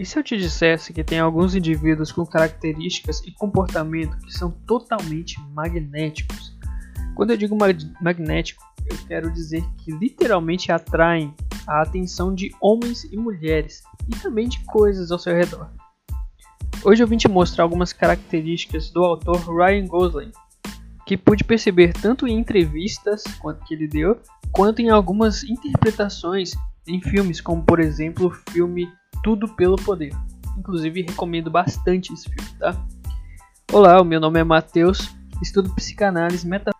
E se eu te dissesse que tem alguns indivíduos com características e comportamento que são totalmente magnéticos? Quando eu digo magnético, eu quero dizer que literalmente atraem a atenção de homens e mulheres e também de coisas ao seu redor. Hoje eu vim te mostrar algumas características do autor Ryan Gosling, que pude perceber tanto em entrevistas que ele deu, quanto em algumas interpretações em filmes, como por exemplo o filme Tudo pelo Poder. Inclusive recomendo bastante esse filme, tá? Olá, o meu nome é Matheus, estudo psicanálise, metafísica